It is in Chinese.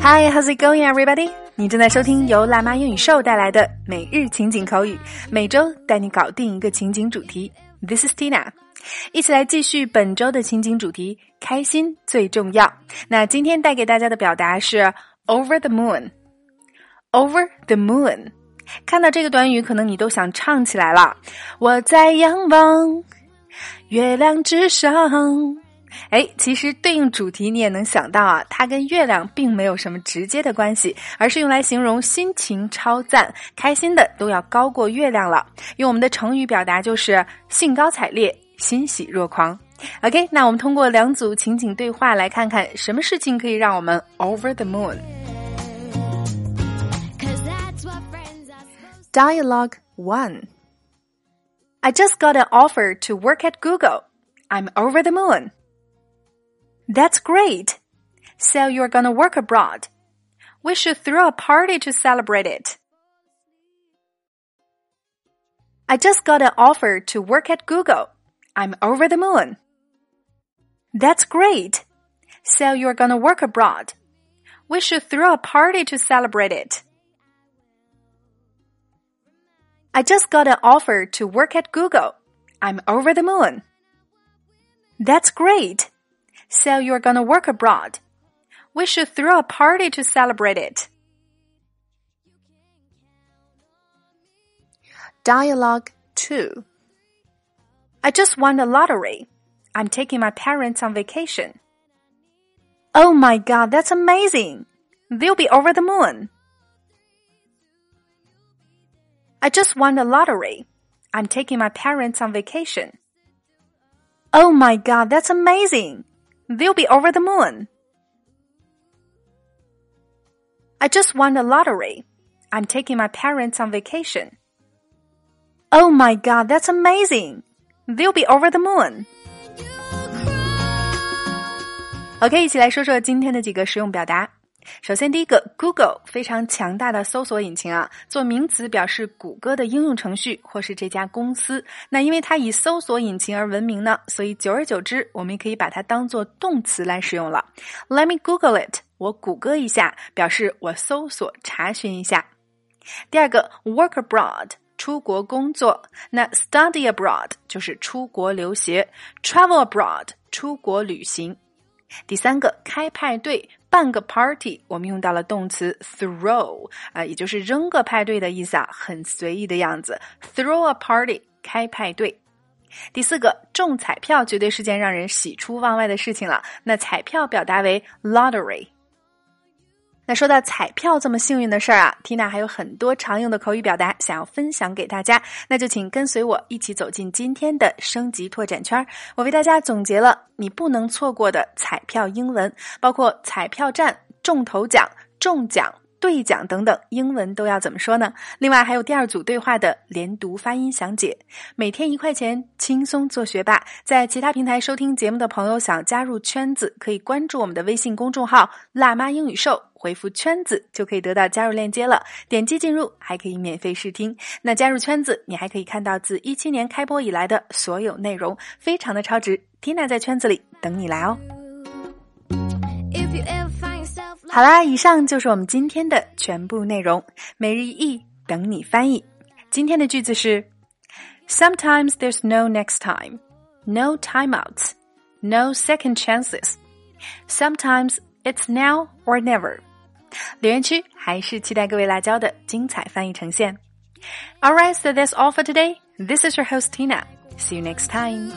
Hi, how's it going, everybody? 你正在收听由辣妈英语秀带来的每日情景口语，每周带你搞定一个情景主题。This is Tina，一起来继续本周的情景主题，开心最重要。那今天带给大家的表达是 over the moon。over the moon，看到这个短语，可能你都想唱起来了。我在仰望月亮之上。哎，其实对应主题你也能想到啊，它跟月亮并没有什么直接的关系，而是用来形容心情超赞、开心的都要高过月亮了。用我们的成语表达就是兴高采烈、欣喜若狂。OK，那我们通过两组情景对话来看看什么事情可以让我们 over the moon。Dialogue one. I just got an offer to work at Google. I'm over the moon. That's great. So you're gonna work abroad. We should throw a party to celebrate it. I just got an offer to work at Google. I'm over the moon. That's great. So you're gonna work abroad. We should throw a party to celebrate it. I just got an offer to work at Google. I'm over the moon. That's great. So you're gonna work abroad. We should throw a party to celebrate it. Dialogue 2 I just won the lottery. I'm taking my parents on vacation. Oh my god, that's amazing! They'll be over the moon. I just won the lottery. I'm taking my parents on vacation. Oh my god, that's amazing! They'll be over the moon. I just won the lottery. I'm taking my parents on vacation. Oh my god, that's amazing! They'll be over the moon. OK，一起来说说今天的几个实用表达。 首先，第一个，Google 非常强大的搜索引擎啊，做名词表示谷歌的应用程序或是这家公司。那因为它以搜索引擎而闻名呢，所以久而久之，我们也可以把它当做动词来使用了。Let me Google it，我谷歌一下，表示我搜索查询一下。第二个，work abroad，出国工作。那 study abroad 就是出国留学，travel abroad 出国旅行。第三个，开派对。半个 party，我们用到了动词 throw 啊，也就是扔个派对的意思啊，很随意的样子。throw a party，开派对。第四个，中彩票绝对是件让人喜出望外的事情了。那彩票表达为 lottery。那说到彩票这么幸运的事儿啊缇娜还有很多常用的口语表达想要分享给大家，那就请跟随我一起走进今天的升级拓展圈儿。我为大家总结了你不能错过的彩票英文，包括彩票站、中头奖、中奖。兑奖等等，英文都要怎么说呢？另外还有第二组对话的连读发音详解。每天一块钱，轻松做学霸。在其他平台收听节目的朋友，想加入圈子，可以关注我们的微信公众号“辣妈英语秀”，回复“圈子”就可以得到加入链接了。点击进入，还可以免费试听。那加入圈子，你还可以看到自一七年开播以来的所有内容，非常的超值。Tina 在圈子里等你来哦。好啦，以上就是我们今天的全部内容。每日一译，等你翻译。今天的句子是：Sometimes there's no next time, no timeouts, no second chances. Sometimes it's now or never. 留言区还是期待各位辣椒的精彩翻译呈现。Alright, so that's all for today. This is your host Tina. See you next time.